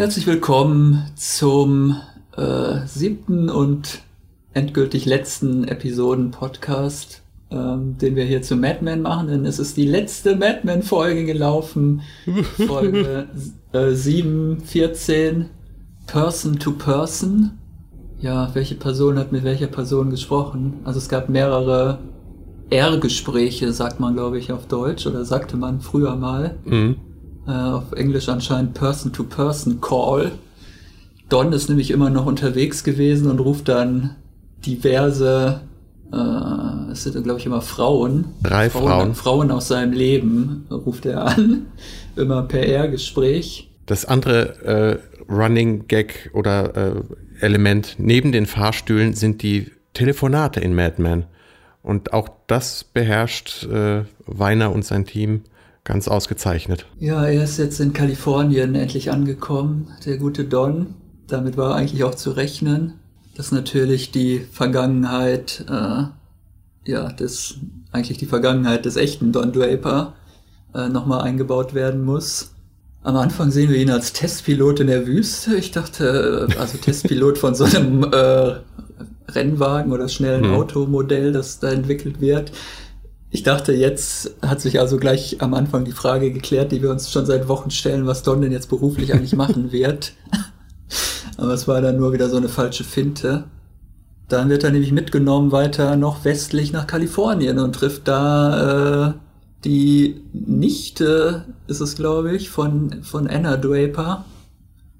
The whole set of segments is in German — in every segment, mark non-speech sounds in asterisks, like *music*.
Herzlich willkommen zum äh, siebten und endgültig letzten Episoden-Podcast, ähm, den wir hier zu Mad Men machen, denn es ist die letzte Mad Men-Folge gelaufen. *laughs* Folge äh, 7, 14, Person to Person. Ja, welche Person hat mit welcher Person gesprochen? Also es gab mehrere R-Gespräche, sagt man, glaube ich, auf Deutsch, oder sagte man früher mal. Mhm. Äh, auf Englisch anscheinend Person-to-Person-Call. Don ist nämlich immer noch unterwegs gewesen und ruft dann diverse, äh, es sind, glaube ich, immer Frauen. Drei Frauen. Frauen. Frauen aus seinem Leben ruft er an. *laughs* Immer per R-Gespräch. Das andere äh, Running Gag oder äh, Element neben den Fahrstühlen sind die Telefonate in Mad Men. Und auch das beherrscht äh, Weiner und sein Team ganz ausgezeichnet. Ja, er ist jetzt in Kalifornien endlich angekommen, der gute Don. Damit war eigentlich auch zu rechnen, dass natürlich die Vergangenheit, äh, ja, das, eigentlich die Vergangenheit des echten Don Draper äh, nochmal eingebaut werden muss. Am Anfang sehen wir ihn als Testpilot in der Wüste. Ich dachte, äh, also Testpilot von so einem äh, Rennwagen oder schnellen Hm. Automodell, das da entwickelt wird. Ich dachte, jetzt hat sich also gleich am Anfang die Frage geklärt, die wir uns schon seit Wochen stellen, was Don denn jetzt beruflich eigentlich machen *laughs* wird. Aber es war dann nur wieder so eine falsche Finte. Dann wird er nämlich mitgenommen weiter noch westlich nach Kalifornien und trifft da äh, die Nichte, ist es glaube ich, von, von Anna Draper.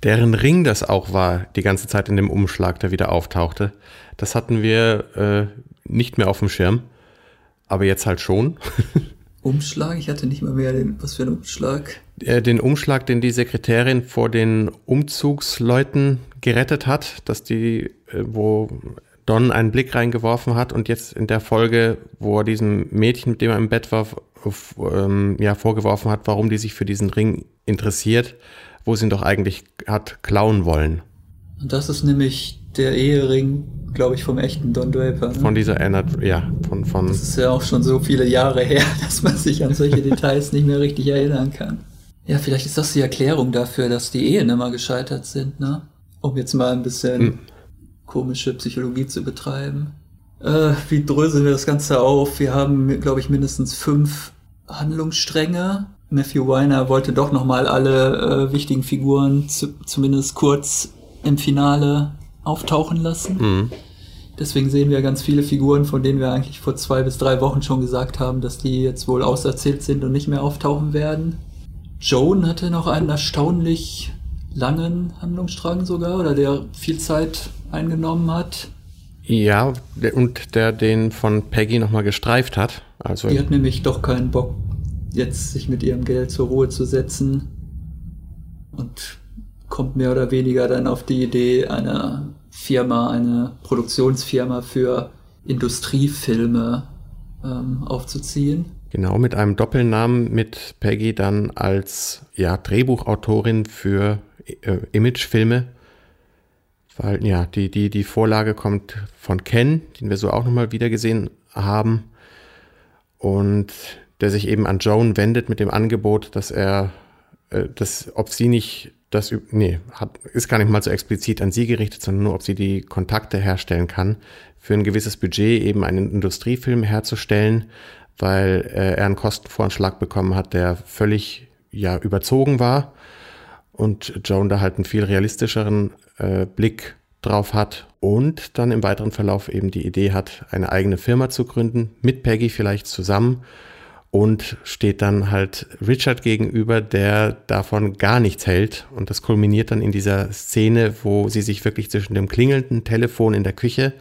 Deren Ring das auch war, die ganze Zeit in dem Umschlag, der wieder auftauchte, das hatten wir äh, nicht mehr auf dem Schirm. Aber jetzt halt schon. *laughs* Umschlag, ich hatte nicht mal mehr den, was für ein Umschlag. Äh, den Umschlag, den die Sekretärin vor den Umzugsleuten gerettet hat, dass die, äh, wo Don einen Blick reingeworfen hat und jetzt in der Folge, wo er diesem Mädchen, mit dem er im Bett war, ähm, ja, vorgeworfen hat, warum die sich für diesen Ring interessiert, wo sie ihn doch eigentlich hat klauen wollen. Und das ist nämlich der Ehering, glaube ich, vom echten Don Draper. Ne? Von dieser Anna, ja, von, von, Das ist ja auch schon so viele Jahre her, *laughs* dass man sich an solche *laughs* Details nicht mehr richtig erinnern kann. Ja, vielleicht ist das die Erklärung dafür, dass die Ehen immer gescheitert sind, ne? Um jetzt mal ein bisschen Hm. komische Psychologie zu betreiben. Äh, wie dröseln wir das Ganze auf? Wir haben, glaube ich, mindestens fünf Handlungsstränge. Matthew Weiner wollte doch nochmal alle äh, wichtigen Figuren zu, zumindest kurz im Finale auftauchen lassen. Mhm. Deswegen sehen wir ganz viele Figuren, von denen wir eigentlich vor zwei bis drei Wochen schon gesagt haben, dass die jetzt wohl auserzählt sind und nicht mehr auftauchen werden. Joan hatte noch einen erstaunlich langen Handlungsstrang sogar, oder der viel Zeit eingenommen hat. ja, und der den von Peggy nochmal gestreift hat. Also, Die hat nämlich doch keinen Bock, jetzt sich mit ihrem Geld zur Ruhe zu setzen und kommt mehr oder weniger dann auf die Idee, eine Firma, eine Produktionsfirma für Industriefilme ähm, aufzuziehen. Genau, mit einem Doppelnamen mit Peggy dann als ja, Drehbuchautorin für äh, Imagefilme. Weil ja, die, die, die Vorlage kommt von Ken, den wir so auch nochmal wieder gesehen haben. Und der sich eben an Joan wendet mit dem Angebot, dass er, äh, dass, ob sie nicht das, nee, hat, ist gar nicht mal so explizit an sie gerichtet, sondern nur, ob sie die Kontakte herstellen kann, für ein gewisses Budget eben einen Industriefilm herzustellen, weil äh, er einen Kostenvoranschlag bekommen hat, der völlig ja überzogen war und Joan da halt einen viel realistischeren äh, Blick drauf hat und dann im weiteren Verlauf eben die Idee hat, eine eigene Firma zu gründen, mit Peggy vielleicht zusammen und steht dann halt Richard gegenüber, der davon gar nichts hält und das kulminiert dann in dieser Szene, wo sie sich wirklich zwischen dem klingelnden Telefon in der Küche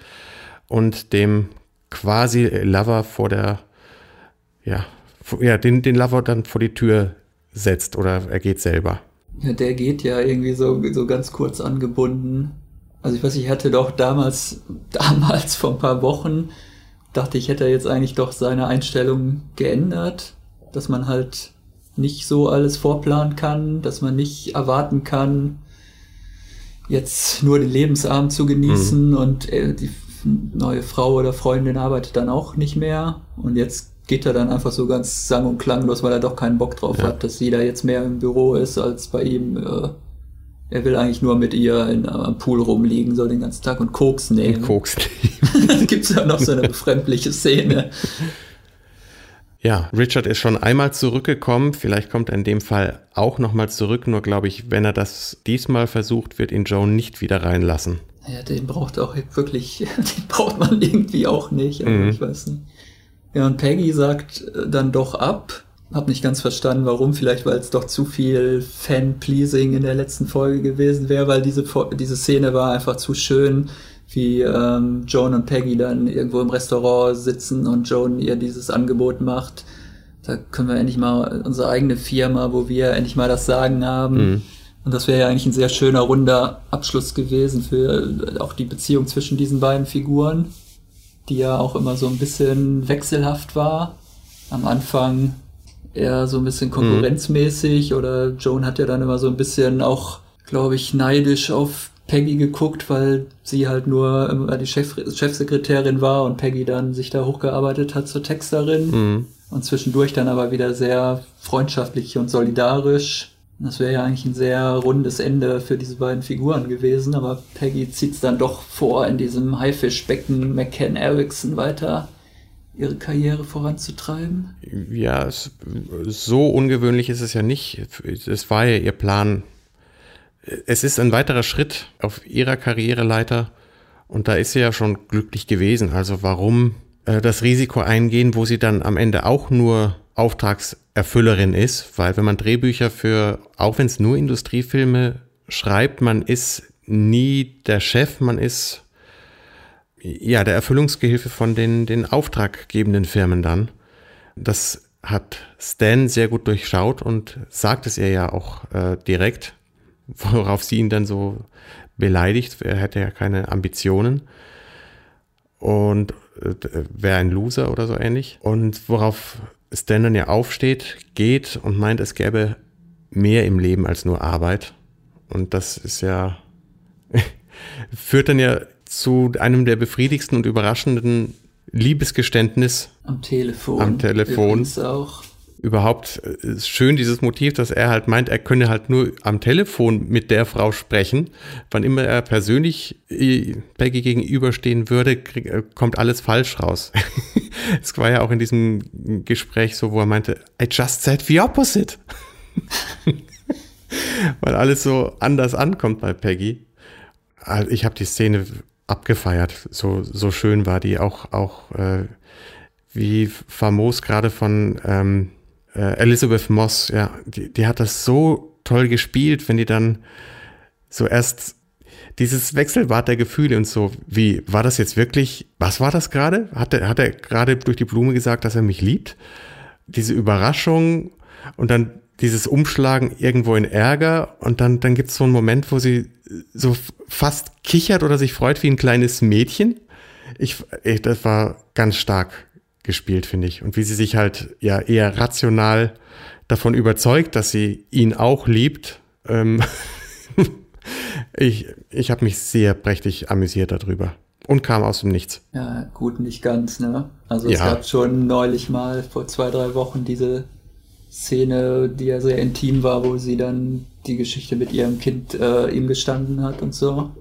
und dem quasi Lover vor der, ja, ja den, den Lover dann vor die Tür setzt oder er geht selber. Ja, der geht ja irgendwie so, so ganz kurz angebunden. Also ich weiß, ich hatte doch damals, *laughs* damals vor ein paar Wochen, dachte ich, hätte er jetzt eigentlich doch seine Einstellung geändert, dass man halt nicht so alles vorplanen kann, dass man nicht erwarten kann, jetzt nur den Lebensabend zu genießen und äh, die neue Frau oder Freundin arbeitet dann auch nicht mehr und jetzt geht er dann einfach so ganz sang- und klanglos, weil er doch keinen Bock drauf Ja. hat, dass sie da jetzt mehr im Büro ist, als bei ihm äh, er will eigentlich nur mit ihr in, am Pool rumliegen, so den ganzen Tag und Koks nehmen. Koks *laughs* nehmen. gibt's ja noch so eine befremdliche Szene. Ja, Richard ist schon einmal zurückgekommen. Vielleicht kommt er in dem Fall auch nochmal zurück. Nur glaube ich, wenn er das diesmal versucht, wird ihn Joan nicht wieder reinlassen. Ja, den braucht auch wirklich, *laughs* den braucht man irgendwie auch nicht. Aber mhm. ich weiß nicht. Ja, und Peggy sagt äh, dann doch ab. Hab nicht ganz verstanden, warum. Vielleicht, weil es doch zu viel Fan-Pleasing in der letzten Folge gewesen wäre, weil diese, diese Szene war einfach zu schön wie ähm, Joan und Peggy dann irgendwo im Restaurant sitzen und Joan ihr dieses Angebot macht. Da können wir endlich mal unsere eigene Firma, wo wir endlich mal das Sagen haben. Mhm. Und das wäre ja eigentlich ein sehr schöner, runder Abschluss gewesen für auch die Beziehung zwischen diesen beiden Figuren, die ja auch immer so ein bisschen wechselhaft war. Am Anfang eher so ein bisschen konkurrenzmäßig mhm. oder Joan hat ja dann immer so ein bisschen auch, glaube ich, neidisch auf Peggy geguckt, weil sie halt nur die Chef, Chefsekretärin war und Peggy dann sich da hochgearbeitet hat zur Texterin. Mhm. Und zwischendurch dann aber wieder sehr freundschaftlich und solidarisch. Das wäre ja eigentlich ein sehr rundes Ende für diese beiden Figuren gewesen, aber Peggy zieht es dann doch vor, in diesem Haifischbecken McCann Erickson weiter ihre Karriere voranzutreiben. Ja, es, so ungewöhnlich ist es ja nicht. Es war ja ihr Plan, es ist ein weiterer Schritt auf ihrer Karriereleiter und da ist sie ja schon glücklich gewesen. Also warum äh, das Risiko eingehen, wo sie dann am Ende auch nur Auftragserfüllerin ist, weil wenn man Drehbücher für, auch wenn es nur Industriefilme schreibt, man ist nie der Chef, man ist ja der Erfüllungsgehilfe von den, den auftraggebenden Firmen dann. Das hat Stan sehr gut durchschaut und sagt es ihr ja auch äh, direkt *laughs* worauf sie ihn dann so beleidigt. Er hätte ja keine Ambitionen und äh, wäre ein Loser oder so ähnlich. Und worauf Stan dann ja aufsteht, geht und meint, es gäbe mehr im Leben als nur Arbeit. Und das ist ja, *laughs* führt dann ja zu einem der befriedigsten und überraschenden Liebesgeständnis. Am Telefon. Am Telefon. auch überhaupt äh, ist schön, dieses Motiv, dass er halt meint, er könne halt nur am Telefon mit der Frau sprechen. Wann immer er persönlich äh, Peggy gegenüberstehen würde, äh, kommt alles falsch raus. *laughs* Es war ja auch in diesem Gespräch so, wo er meinte, I just said the opposite. *laughs* Weil alles so anders ankommt bei Peggy. Also ich habe die Szene abgefeiert. So, so schön war die auch, auch äh, wie famos gerade von ähm, äh, Elizabeth Moss, ja, die, die hat das so toll gespielt, wenn die dann so erst dieses Wechselbad der Gefühle und so, wie, war das jetzt wirklich, was war das gerade? Hat er, hat er gerade durch die Blume gesagt, dass er mich liebt? Diese Überraschung und dann dieses Umschlagen irgendwo in Ärger und dann, dann gibt es so einen Moment, wo sie so fast kichert oder sich freut wie ein kleines Mädchen. Ich, ich das war ganz stark gespielt, finde ich. Und wie sie sich halt ja eher rational davon überzeugt, dass sie ihn auch liebt. Ähm *laughs* ich ich habe mich sehr prächtig amüsiert darüber und kam aus dem Nichts. Ja, gut, nicht ganz, ne? Also es ja. gab schon neulich mal vor zwei, drei Wochen diese Szene, die ja sehr intim war, wo sie dann die Geschichte mit ihrem Kind äh, ihm gestanden hat und so.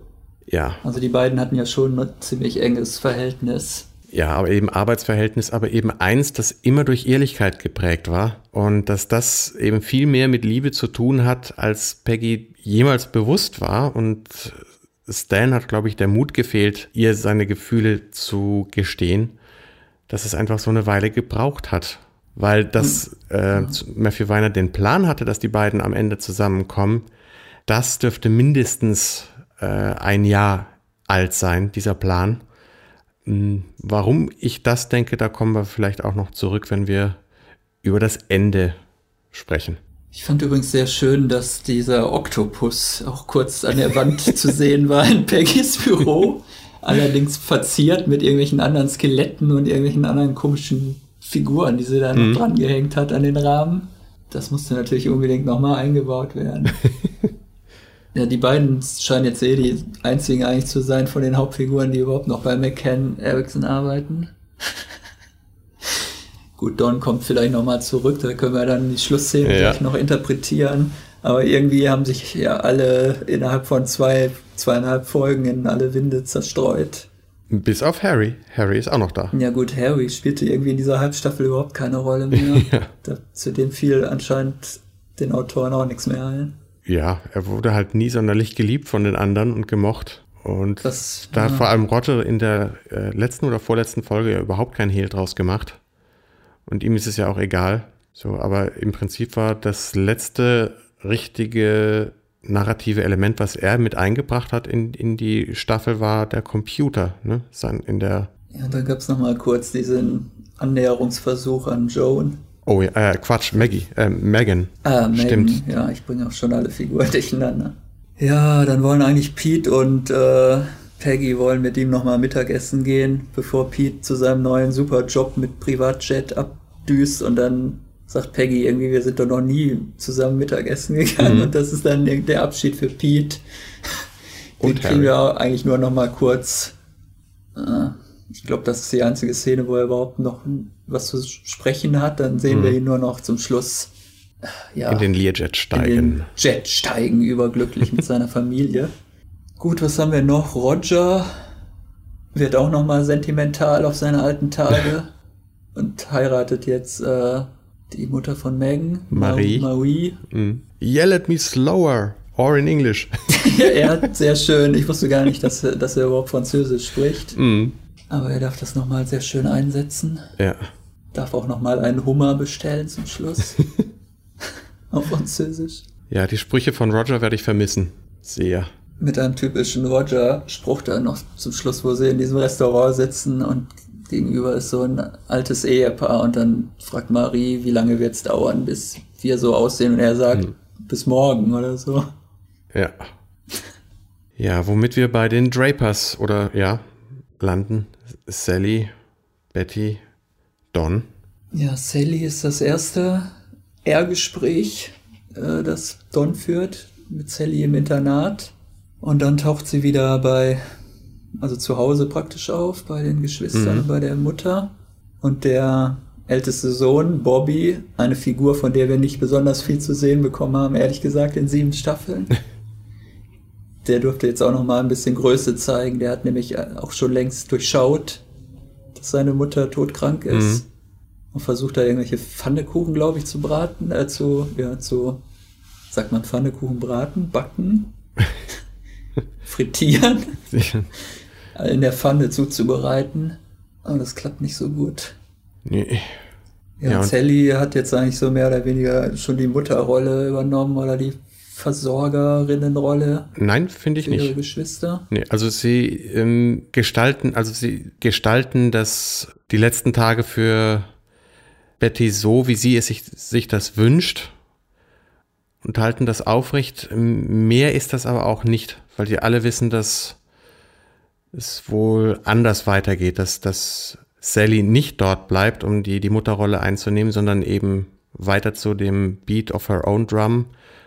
Ja. Also die beiden hatten ja schon ein ziemlich enges Verhältnis. Ja, aber eben Arbeitsverhältnis, aber eben eins, das immer durch Ehrlichkeit geprägt war und dass das eben viel mehr mit Liebe zu tun hat, als Peggy jemals bewusst war und Stan hat, glaube ich, der Mut gefehlt, ihr seine Gefühle zu gestehen, dass es einfach so eine Weile gebraucht hat, weil das äh, Matthew Weiner den Plan hatte, dass die beiden am Ende zusammenkommen. Das dürfte mindestens äh, ein Jahr alt sein, dieser Plan. Hm, warum ich das denke, da kommen wir vielleicht auch noch zurück, wenn wir über das Ende sprechen. Ich fand übrigens sehr schön, dass dieser Oktopus auch kurz an der Wand *laughs* zu sehen war in Peggys Büro. *laughs* Allerdings verziert mit irgendwelchen anderen Skeletten und irgendwelchen anderen komischen Figuren, die sie da noch mhm. dran gehängt hat an den Rahmen. Das musste natürlich unbedingt nochmal eingebaut werden. *laughs* Ja, die beiden scheinen jetzt eh die einzigen eigentlich zu sein von den Hauptfiguren, die überhaupt noch bei McCann Erickson arbeiten. *laughs* Gut, Don kommt vielleicht nochmal zurück, da können wir dann die Schlussszene ja. noch interpretieren. Aber irgendwie haben sich ja alle innerhalb von zwei, zweieinhalb Folgen in alle Winde zerstreut. Bis auf Harry. Harry ist auch noch da. Ja gut, Harry spielte irgendwie in dieser Halbstaffel überhaupt keine Rolle mehr. *laughs* ja. da, zu dem fiel anscheinend den Autoren auch nichts mehr ein. Ja, er wurde halt nie sonderlich geliebt von den anderen und gemocht. Und das, da hat vor allem Rotte in der äh, letzten oder vorletzten Folge ja überhaupt kein Hehl draus gemacht. Und ihm ist es ja auch egal. So, aber im Prinzip war das letzte richtige narrative Element, was er mit eingebracht hat in, in die Staffel, war der Computer. Ne? Sein, in der ja, da gab es nochmal kurz diesen Annäherungsversuch an Joan. Oh ja, äh, Quatsch, Maggie, äh, Megan. Ah, Megan. Stimmt. Ja, ich bringe auch schon alle Figuren *laughs* durcheinander. Ja, dann wollen eigentlich Pete und äh, Peggy wollen mit ihm nochmal Mittagessen gehen, bevor Pete zu seinem neuen Superjob mit Privatjet abdüst und dann sagt Peggy irgendwie, wir sind doch noch nie zusammen Mittagessen gegangen mhm. und das ist dann der Abschied für Pete. Den und kriegen wir eigentlich nur noch mal kurz. Äh, ich glaube, das ist die einzige Szene, wo er überhaupt noch was zu sprechen hat. Dann sehen mhm. wir ihn nur noch zum Schluss. Ja, in den Learjet steigen. In den Jet steigen, überglücklich mit seiner Familie. *laughs* Gut, was haben wir noch? Roger wird auch noch mal sentimental auf seine alten Tage *laughs* und heiratet jetzt äh, die Mutter von Megan, Marie. Marie. Mm. Yell at me slower. Or in English. *laughs* ja, er hat sehr schön. Ich wusste gar nicht, dass er, dass er überhaupt Französisch spricht. Mm. Aber er darf das nochmal sehr schön einsetzen. Ja. Darf auch nochmal einen Hummer bestellen zum Schluss. *laughs* Auf Französisch. Ja, die Sprüche von Roger werde ich vermissen. Sehr. Mit einem typischen Roger-Spruch dann noch zum Schluss, wo sie in diesem Restaurant sitzen und gegenüber ist so ein altes Ehepaar und dann fragt Marie, wie lange wird es dauern, bis wir so aussehen und er sagt, hm. bis morgen oder so. Ja. Ja, womit wir bei den Drapers oder ja, landen. Sally, Betty, Don. Ja, Sally ist das erste R-Gespräch, äh, das Don führt mit Sally im Internat. Und dann taucht sie wieder bei also zu Hause praktisch auf, bei den Geschwistern, mhm. bei der Mutter. Und der älteste Sohn, Bobby, eine Figur, von der wir nicht besonders viel zu sehen bekommen haben, ehrlich gesagt, in sieben Staffeln. *laughs* der durfte jetzt auch noch mal ein bisschen Größe zeigen. Der hat nämlich auch schon längst durchschaut, dass seine Mutter todkrank ist. Mhm. Und versucht da irgendwelche Pfannekuchen, glaube ich, zu braten, äh, zu, ja, zu, sagt man Pfannekuchen braten, backen, *laughs* frittieren *laughs* in der Pfanne zuzubereiten. Aber das klappt nicht so gut. Nee. Ja, ja Sally hat jetzt eigentlich so mehr oder weniger schon die Mutterrolle übernommen oder die Versorgerinnenrolle. Nein, finde ich ihre nicht. Geschwister. Nee, also sie ähm, gestalten, also sie gestalten das die letzten Tage für Betty so, wie sie es sich, sich das wünscht und halten das aufrecht. Mehr ist das aber auch nicht, weil die alle wissen, dass es wohl anders weitergeht, dass, dass Sally nicht dort bleibt, um die, die Mutterrolle einzunehmen, sondern eben weiter zu dem Beat of her own drum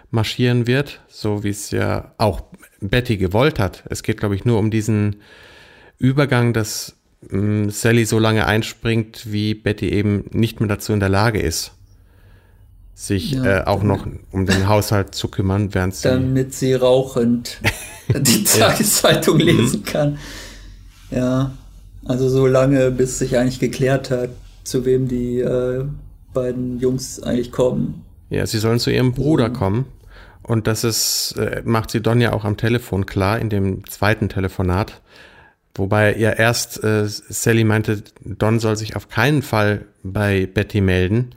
marschieren wird, so wie es ja auch Betty gewollt hat. Es geht, glaube ich, nur um diesen Übergang, dass ähm, Sally so lange einspringt, wie Betty eben nicht mehr dazu in der Lage ist, sich ja, äh, auch noch um den Haushalt zu kümmern, während sie. Damit sie rauchend *laughs* die Tageszeitung ja. lesen mhm. kann. Ja, also so lange, bis sich eigentlich geklärt hat, zu wem die äh, beiden Jungs eigentlich kommen. Ja, sie sollen zu ihrem Bruder mhm. kommen. Und das ist, äh, macht sie Donja auch am Telefon klar, in dem zweiten Telefonat. Wobei ja erst äh, Sally meinte, Don soll sich auf keinen Fall bei Betty melden,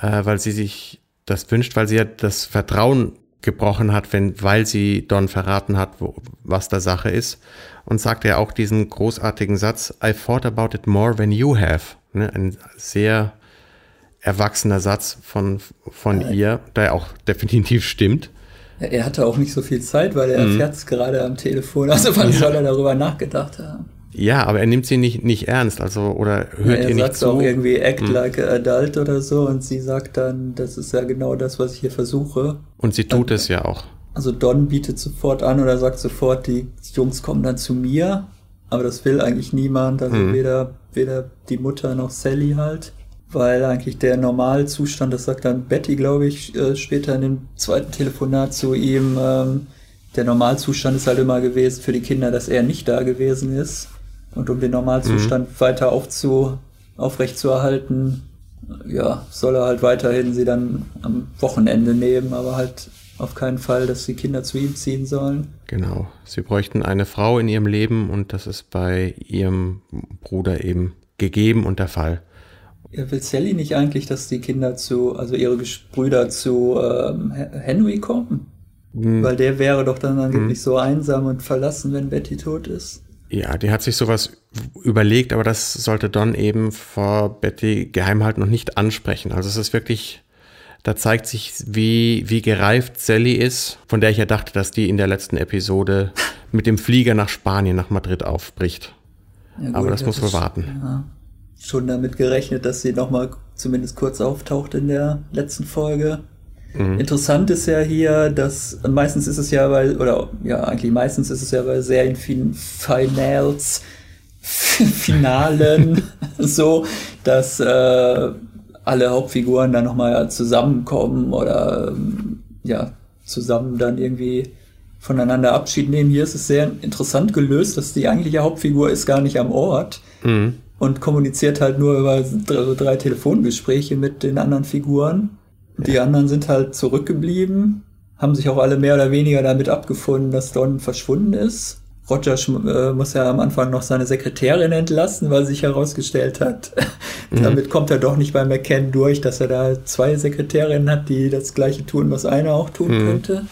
äh, weil sie sich das wünscht, weil sie ja das Vertrauen gebrochen hat, wenn, weil sie Don verraten hat, wo, was da Sache ist. Und sagte ja auch diesen großartigen Satz, I thought about it more than you have. Ne? Ein sehr erwachsener Satz von, von ja. ihr, der auch *laughs* definitiv stimmt. Er hatte auch nicht so viel Zeit, weil er mhm. erfährt es gerade am Telefon. Also wann ja. soll er darüber nachgedacht haben? Ja, aber er nimmt sie nicht, nicht ernst, also oder hört ja, ihr nicht zu. Er sagt auch irgendwie act hm. like a adult oder so und sie sagt dann, das ist ja genau das, was ich hier versuche. Und sie tut dann, es ja auch. Also Don bietet sofort an oder sagt sofort, die Jungs kommen dann zu mir, aber das will eigentlich niemand, also hm. weder, weder die Mutter noch Sally halt. weil eigentlich der Normalzustand, das sagt dann Betty, glaube ich, äh, später in dem zweiten Telefonat zu ihm, ähm, der Normalzustand ist halt immer gewesen für die Kinder, dass er nicht da gewesen ist. Und um den Normalzustand mhm. weiter aufzu, aufrechtzuerhalten, ja, soll er halt weiterhin sie dann am Wochenende nehmen, aber halt auf keinen Fall, dass die Kinder zu ihm ziehen sollen. Genau. Sie bräuchten eine Frau in ihrem Leben und das ist bei ihrem Bruder eben gegeben und der Fall. Ja, will Sally nicht eigentlich, dass die Kinder zu, also ihre Brüder zu ähm, Henry kommen? Mhm. Weil der wäre doch dann angeblich mhm. so einsam und verlassen, wenn Betty tot ist. Ja, die hat sich sowas überlegt, aber das sollte Don eben vor Betty geheim halten und nicht ansprechen. Also es ist wirklich, da zeigt sich, wie, wie gereift Sally ist, von der ich ja dachte, dass die in der letzten Episode *laughs* mit dem Flieger nach Spanien, nach Madrid aufbricht. Ja, gut, aber das muss wohl warten. Ja, schon damit gerechnet, dass sie nochmal zumindest kurz auftaucht in der letzten Folge. Mhm. Interessant ist ja hier, dass meistens ist es ja bei, oder ja, eigentlich meistens ist es ja bei Serienfinals, Finalen *laughs* so, dass äh, alle Hauptfiguren dann nochmal zusammenkommen oder ja, zusammen dann irgendwie voneinander Abschied nehmen. Hier ist es sehr interessant gelöst, dass die eigentliche Hauptfigur ist gar nicht am Ort mhm. und kommuniziert halt nur über drei, drei Telefongespräche mit den anderen Figuren. Die anderen sind halt zurückgeblieben, haben sich auch alle mehr oder weniger damit abgefunden, dass Don verschwunden ist. Roger äh, muss ja am Anfang noch seine Sekretärin entlassen, weil sich herausgestellt hat, *laughs* mhm. damit kommt er doch nicht bei McCann durch, dass er da zwei Sekretärinnen hat, die das gleiche tun, was einer auch tun mhm. könnte.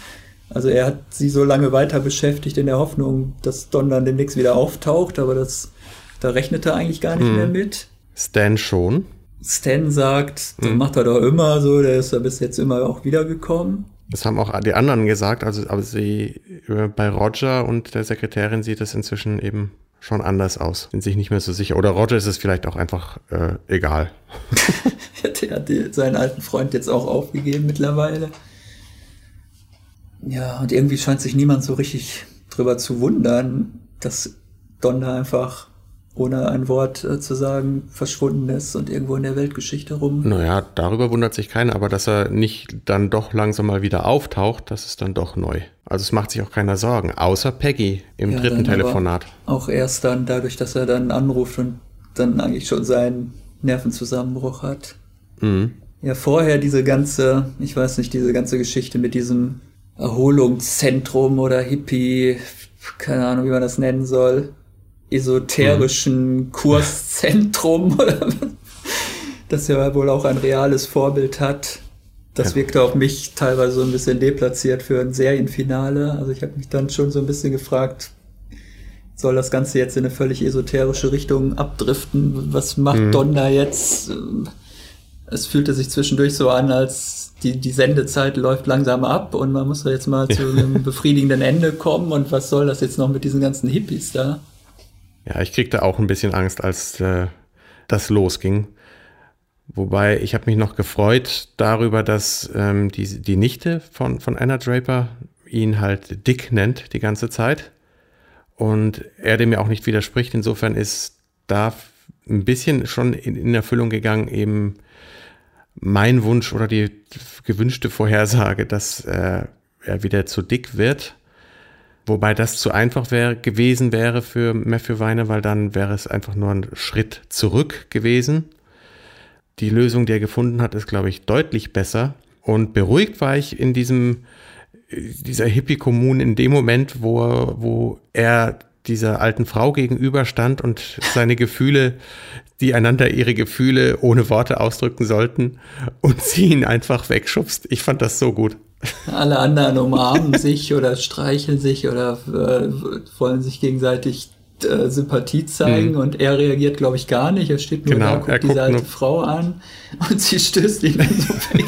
Also er hat sie so lange weiter beschäftigt in der Hoffnung, dass Don dann demnächst wieder auftaucht, aber das, da rechnet er eigentlich gar nicht mhm. mehr mit. Stan schon. Stan sagt, mhm. macht er doch immer so, der ist ja bis jetzt immer auch wiedergekommen. Das haben auch die anderen gesagt, also aber sie bei Roger und der Sekretärin sieht es inzwischen eben schon anders aus, sind sich nicht mehr so sicher. Oder Roger ist es vielleicht auch einfach äh, egal. *laughs* der hat seinen alten Freund jetzt auch aufgegeben mittlerweile. Ja, und irgendwie scheint sich niemand so richtig drüber zu wundern, dass Don da einfach ohne ein Wort äh, zu sagen, verschwunden ist und irgendwo in der Weltgeschichte rum. Naja, darüber wundert sich keiner, aber dass er nicht dann doch langsam mal wieder auftaucht, das ist dann doch neu. Also es macht sich auch keiner Sorgen, außer Peggy im ja, dritten Telefonat. Auch erst dann dadurch, dass er dann anruft und dann eigentlich schon seinen Nervenzusammenbruch hat. Mhm. Ja, vorher diese ganze, ich weiß nicht, diese ganze Geschichte mit diesem Erholungszentrum oder Hippie, keine Ahnung, wie man das nennen soll esoterischen mhm. Kurszentrum, *laughs* das ja wohl auch ein reales Vorbild hat. Das ja. wirkte auf mich teilweise so ein bisschen deplatziert für ein Serienfinale. Also ich habe mich dann schon so ein bisschen gefragt, soll das Ganze jetzt in eine völlig esoterische Richtung abdriften? Was macht mhm. Don da jetzt? Es fühlte sich zwischendurch so an, als die, die Sendezeit läuft langsam ab und man muss da jetzt mal zu einem befriedigenden Ende kommen. Und was soll das jetzt noch mit diesen ganzen Hippies da? Ja, ich kriegte auch ein bisschen Angst, als äh, das losging. Wobei ich habe mich noch gefreut darüber, dass ähm, die, die Nichte von, von Anna Draper ihn halt Dick nennt die ganze Zeit. Und er dem ja auch nicht widerspricht. Insofern ist da ein bisschen schon in, in Erfüllung gegangen, eben mein Wunsch oder die gewünschte Vorhersage, dass äh, er wieder zu dick wird. Wobei das zu einfach wär, gewesen wäre für Matthew Weiner, weil dann wäre es einfach nur ein Schritt zurück gewesen. Die Lösung, die er gefunden hat, ist, glaube ich, deutlich besser. Und beruhigt war ich in diesem, dieser Hippie-Kommune in dem Moment, wo, wo er dieser alten Frau gegenüberstand und seine Gefühle, die einander ihre Gefühle ohne Worte ausdrücken sollten und sie ihn einfach wegschubst. Ich fand das so gut. Alle anderen umarmen *laughs* sich oder streicheln sich oder äh, wollen sich gegenseitig äh, Sympathie zeigen mhm. und er reagiert, glaube ich, gar nicht. Er steht nur genau, da, guckt er diese guckt alte Frau an und *laughs* sie stößt ihn dann so weg.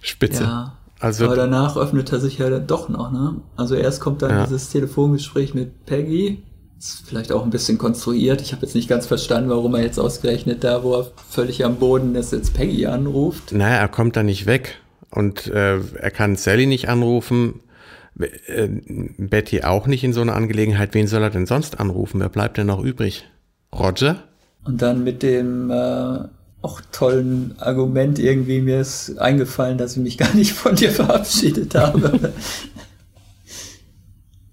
Spitze. Ja. Also, Aber danach öffnet er sich ja dann doch noch, ne? Also erst kommt dann ja. dieses Telefongespräch mit Peggy. Ist vielleicht auch ein bisschen konstruiert. Ich habe jetzt nicht ganz verstanden, warum er jetzt ausgerechnet da, wo er völlig am Boden ist, jetzt Peggy anruft. Naja, er kommt da nicht weg und äh, er kann Sally nicht anrufen, äh, Betty auch nicht in so einer Angelegenheit. Wen soll er denn sonst anrufen? Wer bleibt denn noch übrig? Roger? Und dann mit dem äh, auch tollen Argument irgendwie. Mir ist eingefallen, dass ich mich gar nicht von dir *laughs* verabschiedet habe.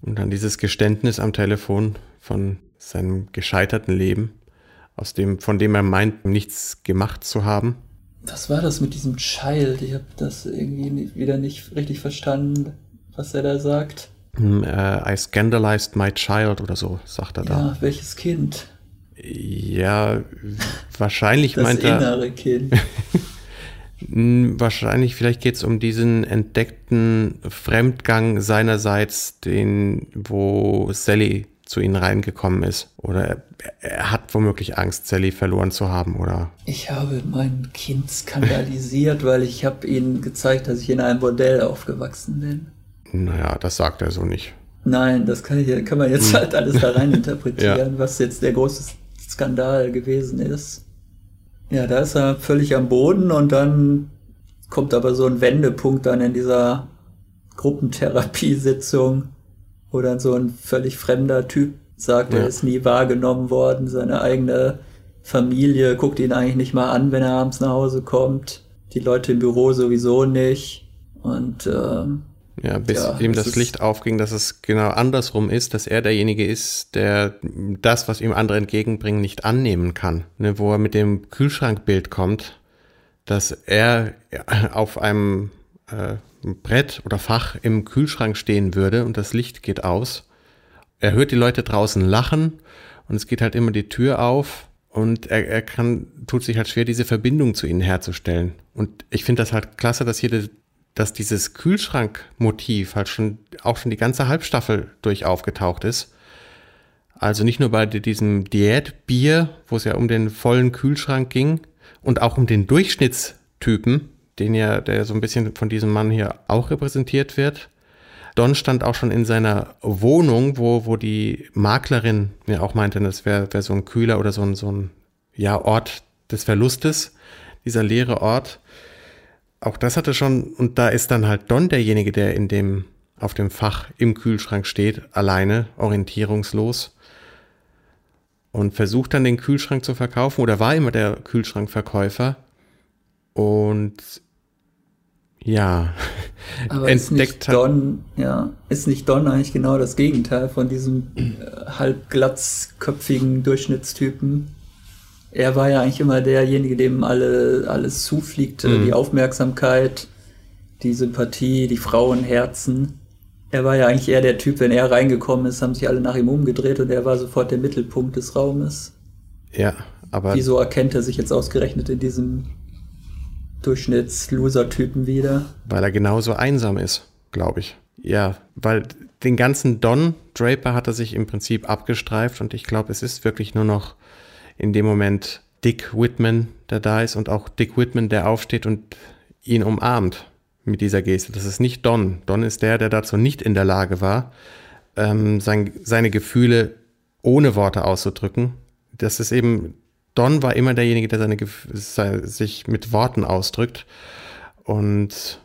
Und dann dieses Geständnis am Telefon von seinem gescheiterten Leben, aus dem, von dem er meint, nichts gemacht zu haben. Was war das mit diesem Child? Ich habe das irgendwie wieder nicht richtig verstanden, was er da sagt. Uh, I scandalized my child oder so, sagt er ja, da. Ja, welches Kind? Ja, wahrscheinlich das meint er. Das innere Kind. *laughs* Wahrscheinlich, vielleicht geht es um diesen entdeckten Fremdgang seinerseits, den, wo Sally zu ihnen reingekommen ist. Oder er, er, hat womöglich Angst, Sally verloren zu haben, oder? Ich habe mein Kind skandalisiert, *laughs* weil ich habe ihnen gezeigt, dass ich in einem Bordell aufgewachsen bin. Naja, das sagt er so nicht. Nein, das kann, ich, kann man jetzt hm. halt alles da rein *laughs* interpretieren, ja. was jetzt der große Skandal gewesen ist. Ja, da ist er völlig am Boden und dann kommt aber so ein Wendepunkt dann in dieser Gruppentherapiesitzung, wo dann so ein völlig fremder Typ sagt, ja. er ist nie wahrgenommen worden, seine eigene Familie guckt ihn eigentlich nicht mal an, wenn er abends nach Hause kommt, die Leute im Büro sowieso nicht und ähm, ja, bis ja, ihm das, das Licht aufging, dass es genau andersrum ist, dass er derjenige ist, der das, was ihm andere entgegenbringen, nicht annehmen kann. Ne, wo er mit dem Kühlschrankbild kommt, dass er auf einem äh, Brett oder Fach im Kühlschrank stehen würde und das Licht geht aus. Er hört die Leute draußen lachen und es geht halt immer die Tür auf und er, er kann, tut sich halt schwer, diese Verbindung zu ihnen herzustellen. Und ich finde das halt klasse, dass jede dass dieses Kühlschrankmotiv halt schon auch schon die ganze Halbstaffel durch aufgetaucht ist. Also nicht nur bei diesem Diätbier, wo es ja um den vollen Kühlschrank ging und auch um den Durchschnittstypen, den ja, der so ein bisschen von diesem Mann hier auch repräsentiert wird. Don stand auch schon in seiner Wohnung, wo, wo die Maklerin ja auch meinte, das wäre wär so ein kühler oder so ein, so ein ja, Ort des Verlustes, dieser leere Ort auch das hatte schon, und da ist dann halt Don derjenige, der in dem, auf dem Fach im Kühlschrank steht, alleine, orientierungslos und versucht dann den Kühlschrank zu verkaufen oder war immer der Kühlschrankverkäufer und ja, Aber entdeckt ist nicht Don, ja, ist nicht Don eigentlich genau das Gegenteil von diesem äh, halbglatzköpfigen Durchschnittstypen? er war ja eigentlich immer derjenige, dem alle, alles zufliegt, mhm. die Aufmerksamkeit, die Sympathie, die Frauenherzen. Er war ja eigentlich eher der Typ, wenn er reingekommen ist, haben sich alle nach ihm umgedreht und er war sofort der Mittelpunkt des Raumes. Ja, aber. Wieso erkennt er sich jetzt ausgerechnet in diesem Durchschnitts-Loser-Typen wieder? Weil er genauso einsam ist, glaube ich. Ja, weil den ganzen Don Draper hat er sich im Prinzip abgestreift und ich glaube, es ist wirklich nur noch in dem Moment Dick Whitman, der da ist und auch Dick Whitman, der aufsteht und ihn umarmt mit dieser Geste. Das ist nicht Don. Don ist der, der dazu nicht in der Lage war, ähm, sein, seine Gefühle ohne Worte auszudrücken. Das ist eben, Don war immer derjenige, der seine, seine, sich mit Worten ausdrückt. Und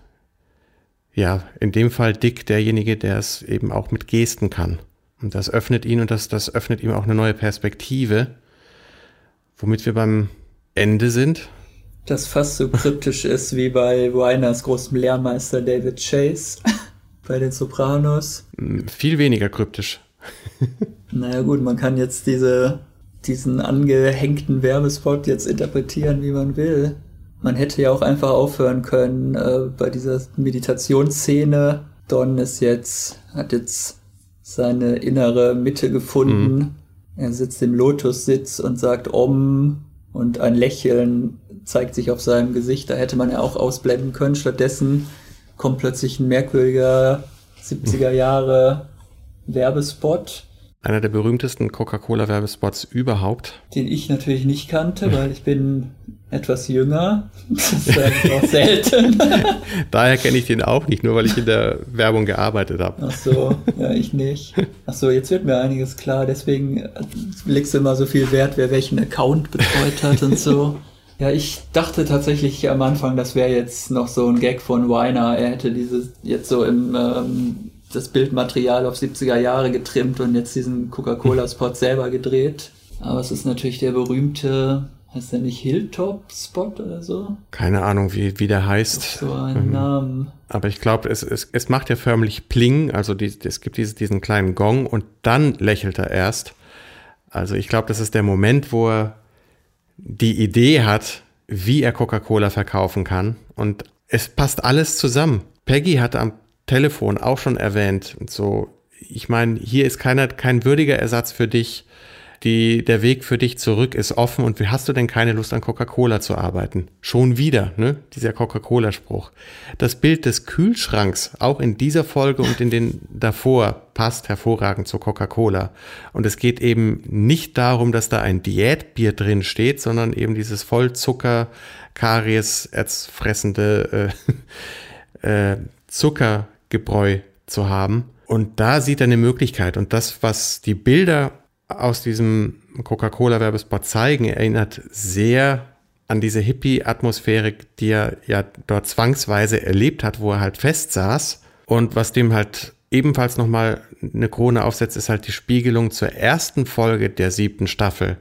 ja, in dem Fall Dick derjenige, der es eben auch mit Gesten kann. Und das öffnet ihn und das, das öffnet ihm auch eine neue Perspektive womit wir beim Ende sind. Das fast so kryptisch *laughs* ist wie bei Winers großem Lehrmeister David Chase *laughs* bei den Sopranos. Hm, viel weniger kryptisch. *laughs* naja gut, man kann jetzt diese, diesen angehängten Werbespot jetzt interpretieren, wie man will. Man hätte ja auch einfach aufhören können äh, bei dieser Meditationsszene. Don ist jetzt, hat jetzt seine innere Mitte gefunden. Mhm er sitzt im Lotussitz und sagt Om und ein Lächeln zeigt sich auf seinem Gesicht. Da hätte man ja auch ausblenden können. Stattdessen kommt plötzlich ein merkwürdiger 70er Jahre Werbespot einer der berühmtesten Coca-Cola-Werbespots überhaupt. Den ich natürlich nicht kannte, weil ich bin etwas jünger. Das ist auch selten. *laughs* Daher kenne ich den auch nicht, nur weil ich in der Werbung gearbeitet habe. Ach so, ja, ich nicht. Ach so, jetzt wird mir einiges klar. Deswegen legst du immer so viel Wert, wer welchen Account betreut hat und so. Ja, ich dachte tatsächlich am Anfang, das wäre jetzt noch so ein Gag von Weiner. Er hätte dieses jetzt so im ähm, das Bildmaterial auf 70er Jahre getrimmt und jetzt diesen Coca-Cola-Spot *laughs* selber gedreht. Aber es ist natürlich der berühmte Heißt der nicht Hilltop-Spot oder so? Keine Ahnung, wie, wie der heißt. So einen mhm. Namen. Aber ich glaube, es, es, es macht ja förmlich Pling, also die, es gibt diese, diesen kleinen Gong und dann lächelt er erst. Also ich glaube, das ist der Moment, wo er die Idee hat, wie er Coca-Cola verkaufen kann. Und es passt alles zusammen. Peggy hat am Telefon auch schon erwähnt, so, ich meine, hier ist keiner, kein würdiger Ersatz für dich die, der Weg für dich zurück ist offen und wie hast du denn keine Lust an Coca-Cola zu arbeiten? Schon wieder, ne? Dieser Coca-Cola-Spruch. Das Bild des Kühlschranks, auch in dieser Folge und in den davor, passt hervorragend zu Coca-Cola. Und es geht eben nicht darum, dass da ein Diätbier drin steht, sondern eben dieses Vollzucker, Karies, erzfressende äh, *laughs* äh, Zuckergebräu zu haben. Und da sieht er eine Möglichkeit. Und das, was die Bilder aus diesem Coca-Cola-Werbespot zeigen, erinnert sehr an diese Hippie-Atmosphäre, die er ja dort zwangsweise erlebt hat, wo er halt fest saß. Und was dem halt ebenfalls nochmal eine Krone aufsetzt, ist halt die Spiegelung zur ersten Folge der siebten Staffel.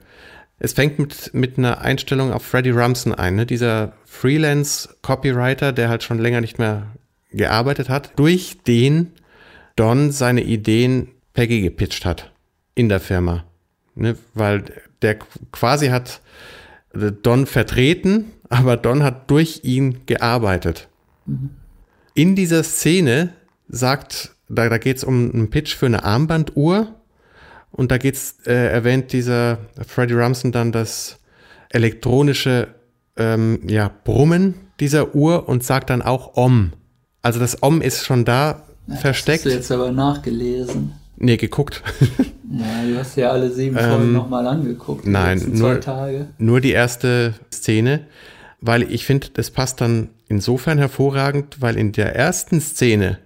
Es fängt mit, mit einer Einstellung auf Freddie Rumsen ein, ne? dieser Freelance-Copywriter, der halt schon länger nicht mehr gearbeitet hat, durch den Don seine Ideen Peggy gepitcht hat in der Firma. Ne? Weil der quasi hat Don vertreten, *laughs* aber Don hat durch ihn gearbeitet. Mhm. In dieser Szene sagt, da, da geht es um einen Pitch für eine Armbanduhr und da geht's, äh, erwähnt dieser Freddie Rumsen dann das elektronische ähm, ja, Brummen dieser Uhr und sagt dann auch Om. Also das Om ist schon da ja, versteckt. Hast du jetzt aber nachgelesen. Nee, geguckt. *laughs* Ja, du hast ja alle sieben Folgen ähm, nochmal angeguckt. Nein, nur, nur die erste Szene, weil ich finde, das passt dann insofern hervorragend, weil in der ersten Szene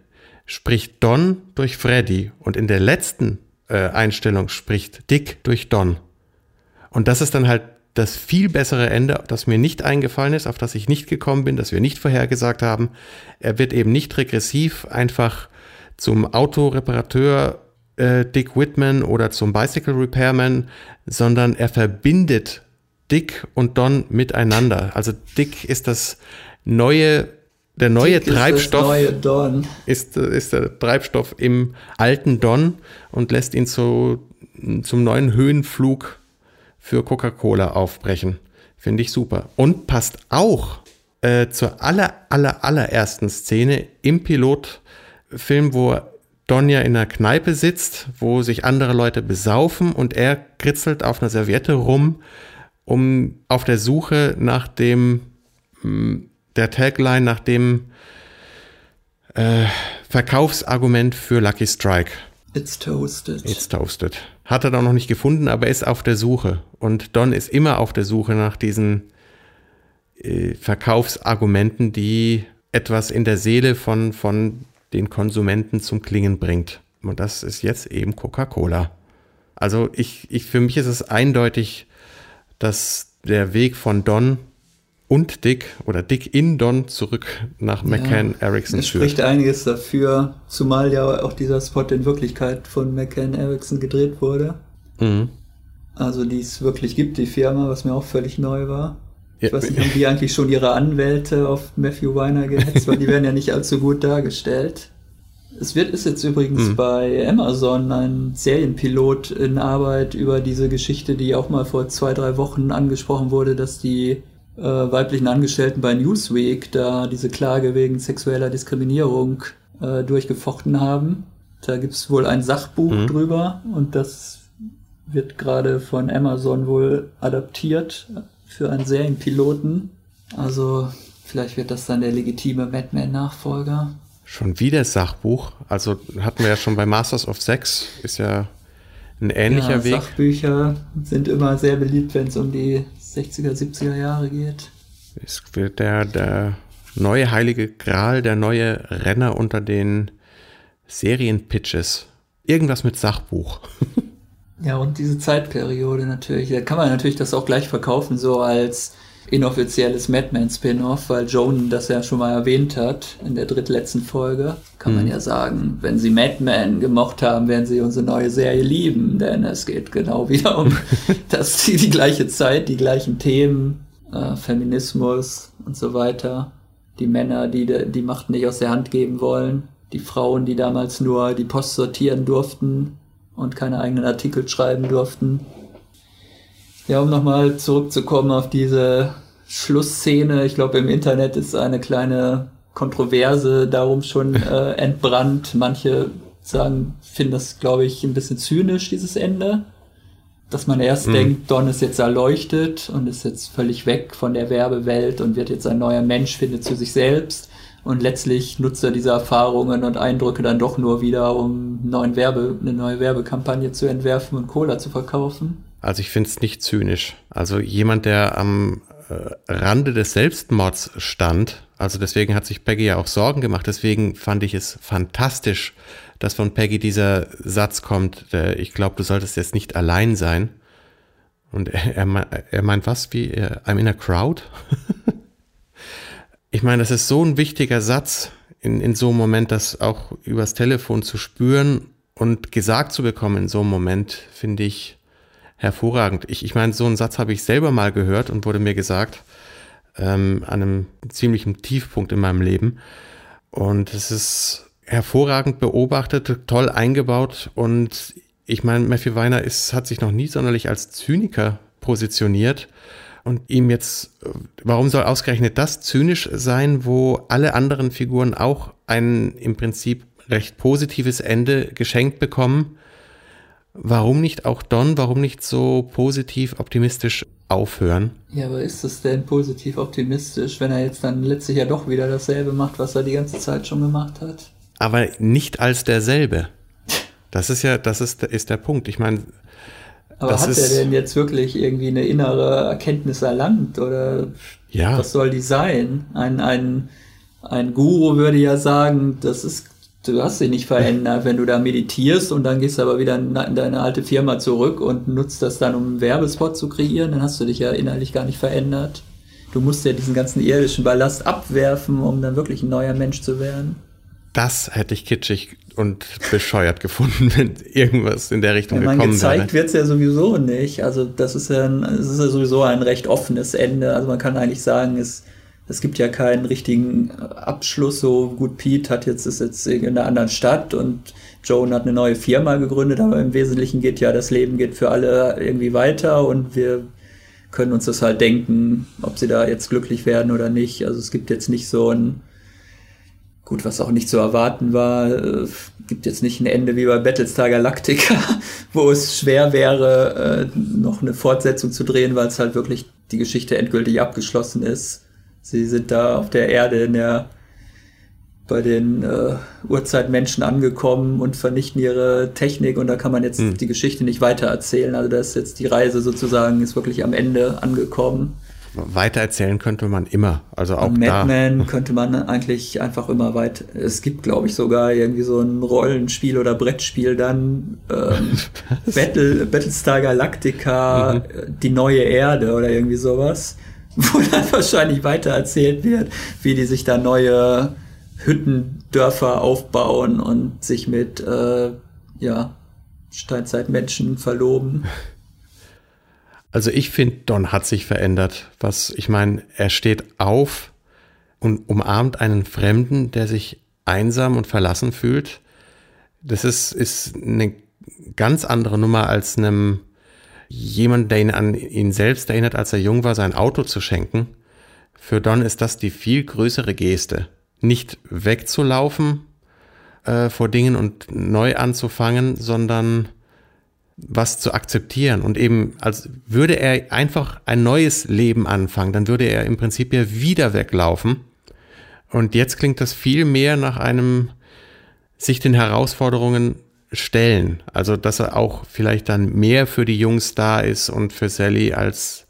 spricht Don durch Freddy und in der letzten äh, Einstellung spricht Dick durch Don. Und das ist dann halt das viel bessere Ende, das mir nicht eingefallen ist, auf das ich nicht gekommen bin, das wir nicht vorhergesagt haben. Er wird eben nicht regressiv einfach zum Autoreparateur äh, Dick Whitman oder zum Bicycle Repairman, sondern er verbindet Dick und Don miteinander. Also Dick ist das neue, der neue Dick Treibstoff. Ist, neue ist, ist, der Treibstoff im alten Don und lässt ihn zu, zum neuen Höhenflug für Coca-Cola aufbrechen. Finde ich super. Und passt auch äh, zur aller, aller, allerersten Szene im Pilotfilm, wo Donja in einer Kneipe sitzt, wo sich andere Leute besaufen und er kritzelt auf einer Serviette rum, um auf der Suche nach dem, mm, der Tagline, nach dem äh, Verkaufsargument für Lucky Strike. It's toasted. It's toasted. Hat er doch noch nicht gefunden, aber ist auf der Suche. Und Don ist immer auf der Suche nach diesen äh, Verkaufsargumenten, die etwas in der Seele von, von den Konsumenten zum Klingen bringt. Und das ist jetzt eben Coca-Cola. Also ich, ich, für mich ist es eindeutig, dass der Weg von Don und Dick oder Dick in Don zurück nach McCann ja, Erickson führt. Es spricht einiges dafür, zumal ja auch dieser Spot in Wirklichkeit von McCann Erickson gedreht wurde. Mhm. Also die es wirklich gibt, die Firma, was mir auch völlig neu war. Ich weiß nicht, haben die eigentlich schon ihre Anwälte auf Matthew Weiner gehetzt, weil die werden ja nicht allzu gut dargestellt. Es wird, ist jetzt übrigens hm. bei Amazon ein Serienpilot in Arbeit über diese Geschichte, die auch mal vor zwei, drei Wochen angesprochen wurde, dass die äh, weiblichen Angestellten bei Newsweek da diese Klage wegen sexueller Diskriminierung äh, durchgefochten haben. Da gibt's wohl ein Sachbuch hm. drüber und das wird gerade von Amazon wohl adaptiert für einen Serienpiloten. Also vielleicht wird das dann der legitime Batman-Nachfolger. Schon wieder Sachbuch. Also hatten wir ja schon bei Masters of Sex, ist ja ein ähnlicher ja, Weg. Sachbücher sind immer sehr beliebt, wenn es um die 60er, 70er Jahre geht. Es wird der, der neue heilige Gral, der neue Renner unter den Serienpitches. Irgendwas mit Sachbuch. *laughs* Ja, und diese Zeitperiode natürlich. Da kann man natürlich das auch gleich verkaufen, so als inoffizielles Madman Spin-off, weil Joan das ja schon mal erwähnt hat in der drittletzten Folge, kann mhm. man ja sagen, wenn Sie Madman gemocht haben, werden Sie unsere neue Serie lieben, denn es geht genau wieder um *laughs* das, die, die gleiche Zeit, die gleichen Themen, äh, Feminismus und so weiter, die Männer, die die Macht nicht aus der Hand geben wollen, die Frauen, die damals nur die Post sortieren durften und keine eigenen Artikel schreiben durften ja, um nochmal zurückzukommen auf diese Schlussszene. Ich glaube, im Internet ist eine kleine Kontroverse darum schon *laughs* äh, entbrannt. Manche sagen, finden das, glaube ich, ein bisschen zynisch, dieses Ende. Dass man erst mhm. denkt, Don ist jetzt erleuchtet und ist jetzt völlig weg von der Werbewelt und wird jetzt ein neuer Mensch, findet zu sich selbst. Und letztlich nutzt er diese Erfahrungen und Eindrücke dann doch nur wieder, um neuen Werbe, eine neue Werbekampagne zu entwerfen und Cola zu verkaufen. Also ich finde es nicht zynisch. Also jemand, der am äh, Rande des Selbstmords stand, also deswegen hat sich Peggy ja auch Sorgen gemacht, deswegen fand ich es fantastisch, dass von Peggy dieser Satz kommt, der, ich glaube, du solltest jetzt nicht allein sein. Und er, er, er meint was wie, I'm in a crowd? *laughs* ich meine, das ist so ein wichtiger Satz in, in so einem Moment, das auch übers Telefon zu spüren und gesagt zu bekommen in so einem Moment, finde ich, hervorragend. Ich, ich meine, so einen Satz habe ich selber mal gehört und wurde mir gesagt, ähm, an einem ziemlichen Tiefpunkt in meinem Leben. Und es ist hervorragend beobachtet, toll eingebaut und ich meine, Matthew Weiner ist, hat sich noch nie sonderlich als Zyniker positioniert. Und ihm jetzt, warum soll ausgerechnet das zynisch sein, wo alle anderen Figuren auch ein im Prinzip recht positives Ende geschenkt bekommen? Warum nicht auch Don, warum nicht so positiv optimistisch aufhören? Ja, aber ist es denn positiv optimistisch, wenn er jetzt dann letztlich ja doch wieder dasselbe macht, was er die ganze Zeit schon gemacht hat? Aber nicht als derselbe. Das ist ja, das ist, ist der Punkt. Ich meine, aber hat er denn jetzt wirklich irgendwie eine innere Erkenntnis erlangt oder ja. was soll die sein? Ein, ein, ein Guru würde ja sagen, das ist du hast dich nicht verändert, wenn du da meditierst und dann gehst du aber wieder in deine alte Firma zurück und nutzt das dann, um einen Werbespot zu kreieren, dann hast du dich ja innerlich gar nicht verändert. Du musst ja diesen ganzen irdischen Ballast abwerfen, um dann wirklich ein neuer Mensch zu werden. Das hätte ich kitschig und bescheuert gefunden, *laughs* wenn irgendwas in der Richtung ja, gekommen wäre. Gezeigt wird es ja sowieso nicht. Also das ist ja, ein, das ist ja sowieso ein recht offenes Ende. Also man kann eigentlich sagen, es es gibt ja keinen richtigen Abschluss. So gut, Pete hat jetzt ist jetzt in einer anderen Stadt und Joan hat eine neue Firma gegründet, aber im Wesentlichen geht ja das Leben geht für alle irgendwie weiter und wir können uns das halt denken, ob sie da jetzt glücklich werden oder nicht. Also es gibt jetzt nicht so ein gut, was auch nicht zu erwarten war, äh, gibt jetzt nicht ein Ende wie bei Battlestar Galactica, *laughs* wo es schwer wäre, äh, noch eine Fortsetzung zu drehen, weil es halt wirklich die Geschichte endgültig abgeschlossen ist. Sie sind da auf der Erde in der, bei den äh, Urzeitmenschen angekommen und vernichten ihre Technik und da kann man jetzt hm. die Geschichte nicht weitererzählen. Also da ist jetzt die Reise sozusagen ist wirklich am Ende angekommen. Weitererzählen könnte man immer, also auch Und Madman könnte man eigentlich einfach immer weit. Es gibt, glaube ich, sogar irgendwie so ein Rollenspiel oder Brettspiel dann ähm, *laughs* Battle, Battlestar Galactica, mhm. die neue Erde oder irgendwie sowas *laughs* wo dann wahrscheinlich weiter erzählt wird, wie die sich da neue Hüttendörfer aufbauen und sich mit äh, ja, Steinzeitmenschen verloben. Also ich finde, Don hat sich verändert. Was ich meine, er steht auf und umarmt einen Fremden, der sich einsam und verlassen fühlt. Das ist, ist eine ganz andere Nummer als einem jemand, der ihn an ihn selbst erinnert, als er jung war, sein Auto zu schenken. Für Don ist das die viel größere Geste. Nicht wegzulaufen äh, vor Dingen und neu anzufangen, sondern was zu akzeptieren und eben als würde er einfach ein neues Leben anfangen, dann würde er im Prinzip ja wieder weglaufen. Und jetzt klingt das viel mehr nach einem sich den Herausforderungen stellen. Also, dass er auch vielleicht dann mehr für die Jungs da ist und für Sally als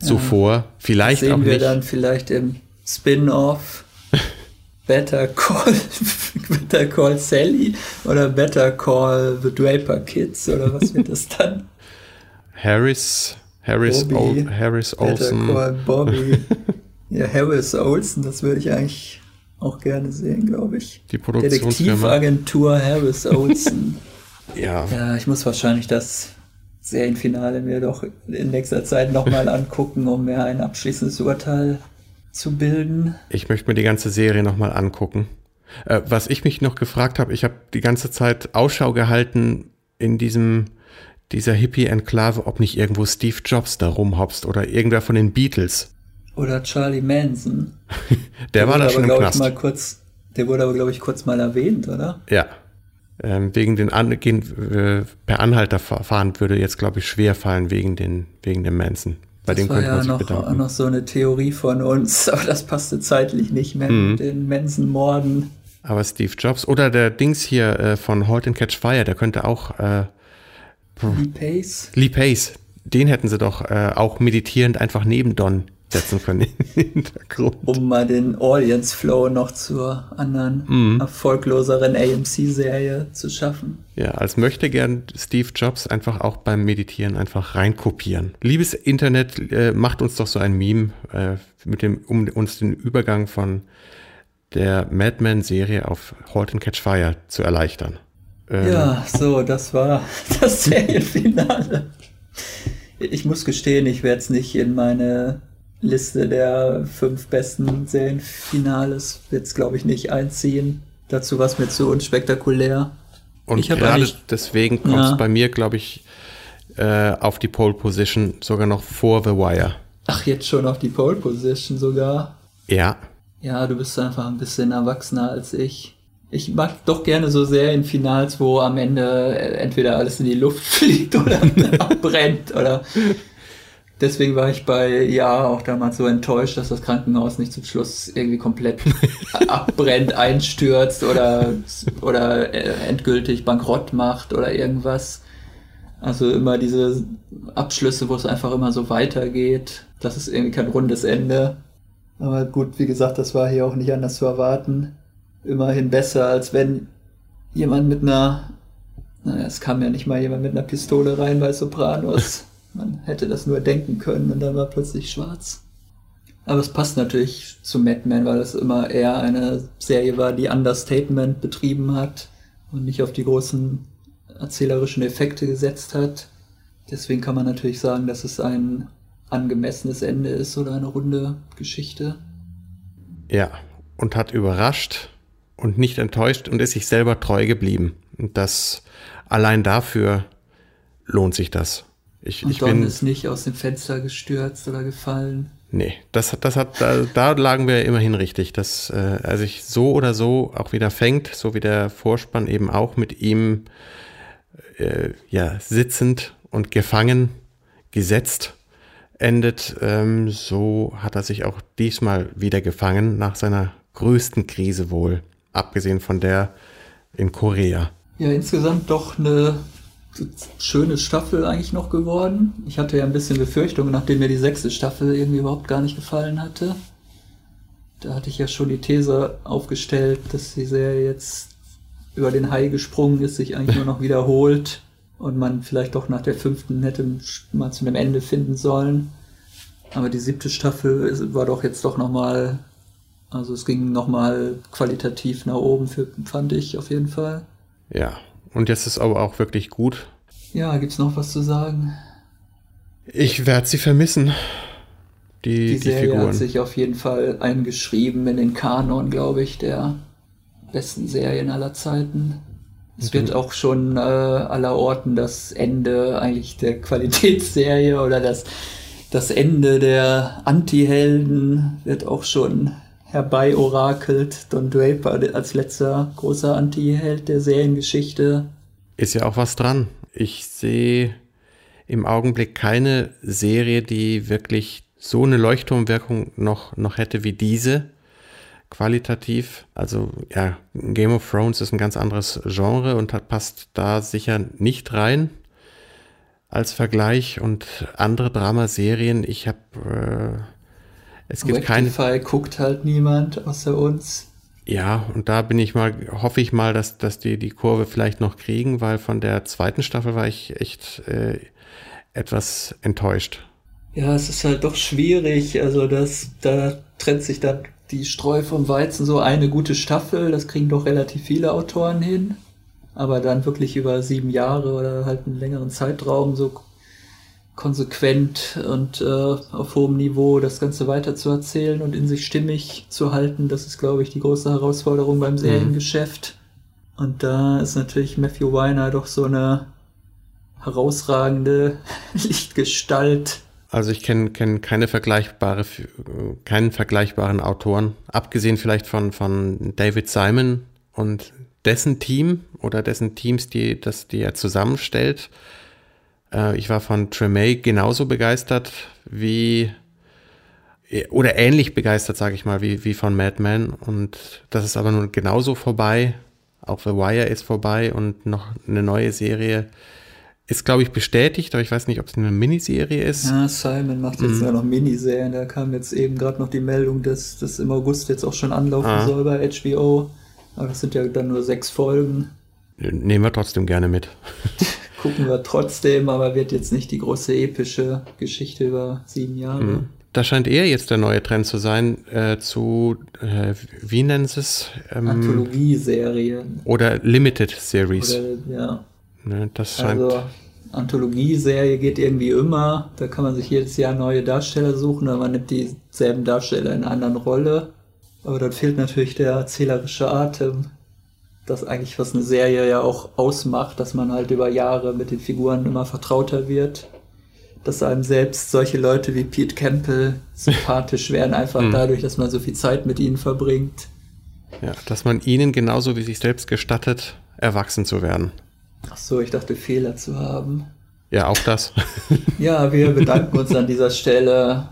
zuvor. Ja, vielleicht sehen auch wir nicht. dann vielleicht im Spin-off *laughs* Better Call, *laughs* Better Call Sally oder Better Call The Draper Kids oder was wird das dann? *laughs* Harris, Harris, Bobby. Ol Harris Better Olsen. Call Bobby. ja, Harris Olsen, das würde ich eigentlich auch gerne sehen, glaube ich. Die. Detektivagentur Harris Olsen. *laughs* Ja, ja, ich muss wahrscheinlich das Serienfinale mir doch in nächster Zeit nochmal *laughs* angucken, um mir ein abschließendes Urteil zu bilden. ich möchte mir die ganze Serie nochmal angucken. Äh, was ich mich noch gefragt habe, ich habe die ganze Zeit Ausschau gehalten in diesem dieser Hippie-Enklave, ob nicht irgendwo Steve Jobs da rumhopst oder irgendwer von den Beatles. Oder Charlie Manson. *laughs* Der, war wurde da schon im aber, glaub Knast. Ich, mal kurz, der wurde aber, glaube ich, kurz mal erwähnt, oder? Ja. Ähm, wegen den An gehen, äh, per Anhalterverfahren würde jetzt, glaube ich, schwer fallen wegen, den, wegen dem Manson. Bei das dem war ja noch, bedanken. noch so eine Theorie von uns, *laughs* aber das passte zeitlich nicht mehr Mhm. mit den Manson-Morden. Aber Steve Jobs oder der Dings hier äh, von Halt and Catch Fire, der könnte auch äh, Lee Pace. Lee Pace, den hätten sie doch äh, auch meditierend einfach neben Don setzen können im Hintergrund. um mal den Audience Flow noch zur anderen Mhm. erfolgloseren AMC-Serie zu schaffen. Ja, als möchte gern Steve Jobs einfach auch beim Meditieren einfach reinkopieren. Liebes Internet, äh, macht uns doch so ein Meme, äh, mit dem, um uns den Übergang von der Madman-Serie auf Halt and Catch Fire zu erleichtern. Ähm, Ja, so, das war *laughs* das Serienfinale. Ich muss gestehen, ich werde es nicht in meine Liste der fünf besten Serienfinales, jetzt glaube ich nicht einziehen. Dazu war es mir zu unspektakulär. Und Ich gerade deswegen kommt es Ja. bei mir, glaube ich, äh, auf die Pole Position sogar noch vor The Wire. Ach, jetzt schon auf die Pole Position sogar. Ja, Ja, du bist einfach ein bisschen erwachsener als ich. Ich mag doch gerne so Serienfinals, wo am Ende äh, entweder alles in die Luft *laughs* fliegt oder *laughs* abbrennt oder. Deswegen war ich bei Ja auch damals so enttäuscht, dass das Krankenhaus nicht zum Schluss irgendwie komplett *laughs* abbrennt, einstürzt oder, oder äh, endgültig bankrott macht oder irgendwas. Also immer diese Abschlüsse, wo es einfach immer so weitergeht. Das ist irgendwie kein rundes Ende. Aber gut, wie gesagt, das war hier auch nicht anders zu erwarten. Immerhin besser, als wenn jemand mit einer, naja, es kam ja nicht mal jemand mit einer Pistole rein bei Sopranos. *laughs* Man hätte das nur denken können und dann war plötzlich schwarz. Aber es passt natürlich zu Mad Men, weil es immer eher eine Serie war, die Understatement betrieben hat und nicht auf die großen erzählerischen Effekte gesetzt hat. Deswegen kann man natürlich sagen, dass es ein angemessenes Ende ist oder eine runde Geschichte. ja. Und hat überrascht und nicht enttäuscht und ist sich selber treu geblieben. Und das allein dafür lohnt sich das. Ich, Und ich Don bin, ist nicht aus dem Fenster gestürzt oder gefallen. nee, das hat, das hat, da, da lagen wir immerhin richtig, dass äh, er sich so oder so auch wieder fängt, so wie der Vorspann eben auch mit ihm äh, ja sitzend und gefangen gesetzt endet. Ähm, so hat er sich auch diesmal wieder gefangen nach seiner größten Krise wohl, abgesehen von der in Korea. Ja, insgesamt doch eine schöne Staffel eigentlich noch geworden. Ich hatte ja ein bisschen Befürchtungen, nachdem mir die sechste Staffel irgendwie überhaupt gar nicht gefallen hatte. Da hatte ich ja schon die These aufgestellt, dass die Serie jetzt über den Hai gesprungen ist, sich eigentlich nur noch wiederholt und man vielleicht doch nach der fünften hätte mal zu einem Ende finden sollen. Aber die siebte Staffel war doch jetzt doch nochmal, also es ging nochmal qualitativ nach oben, für, fand ich auf jeden Fall. Ja, und jetzt ist aber auch wirklich gut. Ja, gibt's noch was zu sagen? Ich werde sie vermissen. Die, Die die, Serie Figuren. hat sich auf jeden Fall eingeschrieben in den Kanon, glaube ich, der besten Serien aller Zeiten. Es wird auch schon äh, aller Orten das Ende eigentlich der *laughs* Qualitätsserie oder das, das Ende der Anti-Helden wird auch schon herbei orakelt. Don Draper als letzter großer Anti-Held der Seriengeschichte. Ist ja auch was dran. Ich sehe im Augenblick keine Serie, die wirklich so eine Leuchtturmwirkung noch, noch hätte wie diese. Qualitativ. Also ja, Game of Thrones ist ein ganz anderes Genre und hat, passt da sicher nicht rein als Vergleich. Und andere Dramaserien, ich habe... Es gibt keine... Rectify guckt halt niemand außer uns. Ja, und da bin ich mal, hoffe ich mal, dass, dass die die Kurve vielleicht noch kriegen, weil von der zweiten Staffel war ich echt äh, etwas enttäuscht. Ja, es ist halt doch schwierig. Also das, da trennt sich dann die Streu vom Weizen so eine gute Staffel. Das kriegen doch relativ viele Autoren hin. Aber dann wirklich über sieben Jahre oder halt einen längeren Zeitraum so konsequent und äh, auf hohem Niveau das Ganze weiter zu erzählen und in sich stimmig zu halten, das ist, glaube ich, die große Herausforderung beim Seriengeschäft. Mhm. Und da ist natürlich Matthew Weiner doch so eine herausragende *laughs* Lichtgestalt. Also ich kenne kenn keine vergleichbare, keinen vergleichbaren Autoren, abgesehen vielleicht von, von David Simon und dessen Team oder dessen Teams, die, das, die er zusammenstellt. Äh, ich war von Tremay genauso begeistert wie oder ähnlich begeistert, sage ich mal, wie, wie von Mad Men. Und das ist aber nun genauso vorbei. Auch The Wire ist vorbei und noch eine neue Serie ist, glaube ich, bestätigt, aber ich weiß nicht, ob es eine Miniserie ist. Ja, Simon macht jetzt mhm. ja noch Miniserien. Da kam jetzt eben gerade noch die Meldung, dass das im August jetzt auch schon anlaufen ah. soll bei HBO. Aber das sind ja dann nur sechs Folgen. Nehmen wir trotzdem gerne mit. *laughs* Gucken wir trotzdem, aber wird jetzt nicht die große epische Geschichte über sieben Jahre. Mhm. Das scheint eher jetzt der neue Trend zu sein, äh, zu, äh, wie nennen sie es? Ähm, Anthologieserien. Oder Limited Series. Oder, ja. Ne, das scheint. Also, Anthologieserie geht irgendwie immer. Da kann man sich jedes Jahr neue Darsteller suchen, aber man nimmt dieselben Darsteller in einer anderen Rolle. Aber dann fehlt natürlich der erzählerische Atem. Das eigentlich, was eine Serie ja auch ausmacht, dass man halt über Jahre mit den Figuren immer vertrauter wird. Dass einem selbst solche Leute wie Pete Campbell sympathisch werden, einfach hm. dadurch, dass man so viel Zeit mit ihnen verbringt. Ja, dass man ihnen genauso wie sich selbst gestattet, erwachsen zu werden. Ach so, ich dachte Fehler zu haben. Ja, auch das. *laughs* ja, wir bedanken uns an dieser Stelle.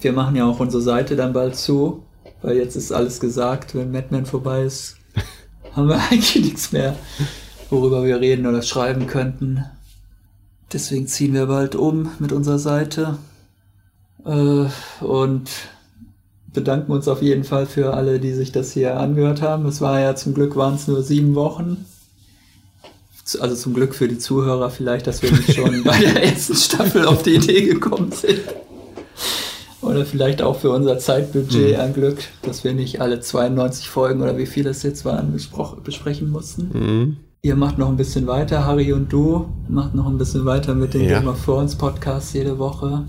Wir machen ja auch unsere Seite dann bald zu weil jetzt ist alles gesagt. Wenn Madman vorbei ist, haben wir *laughs* eigentlich nichts mehr, worüber wir reden oder schreiben könnten. Deswegen ziehen wir bald um mit unserer Seite äh, und bedanken uns auf jeden Fall für alle, die sich das hier angehört haben. Es war ja zum Glück waren es nur sieben Wochen. Also zum Glück für die Zuhörer vielleicht, dass wir nicht schon *laughs* bei der ersten Staffel auf die Idee gekommen sind. Oder vielleicht auch für unser Zeitbudget mhm. ein Glück, dass wir nicht alle 92 Folgen oder wie viele es jetzt waren besprechen mussten. Mhm. Ihr macht noch ein bisschen weiter, Harry und du macht noch ein bisschen weiter mit dem ja. Game of Thrones Podcast jede Woche.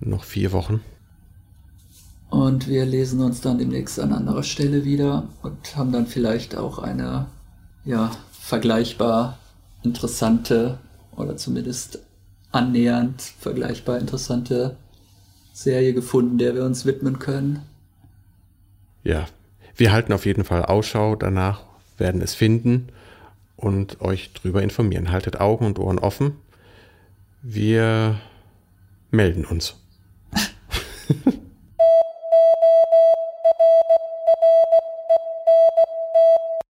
Noch vier Wochen. Und wir lesen uns dann demnächst an anderer Stelle wieder und haben dann vielleicht auch eine, ja, vergleichbar interessante oder zumindest annähernd vergleichbar interessante Serie gefunden, der wir uns widmen können. Ja, wir halten auf jeden Fall Ausschau danach, werden es finden und euch darüber informieren. Haltet Augen und Ohren offen. Wir melden uns.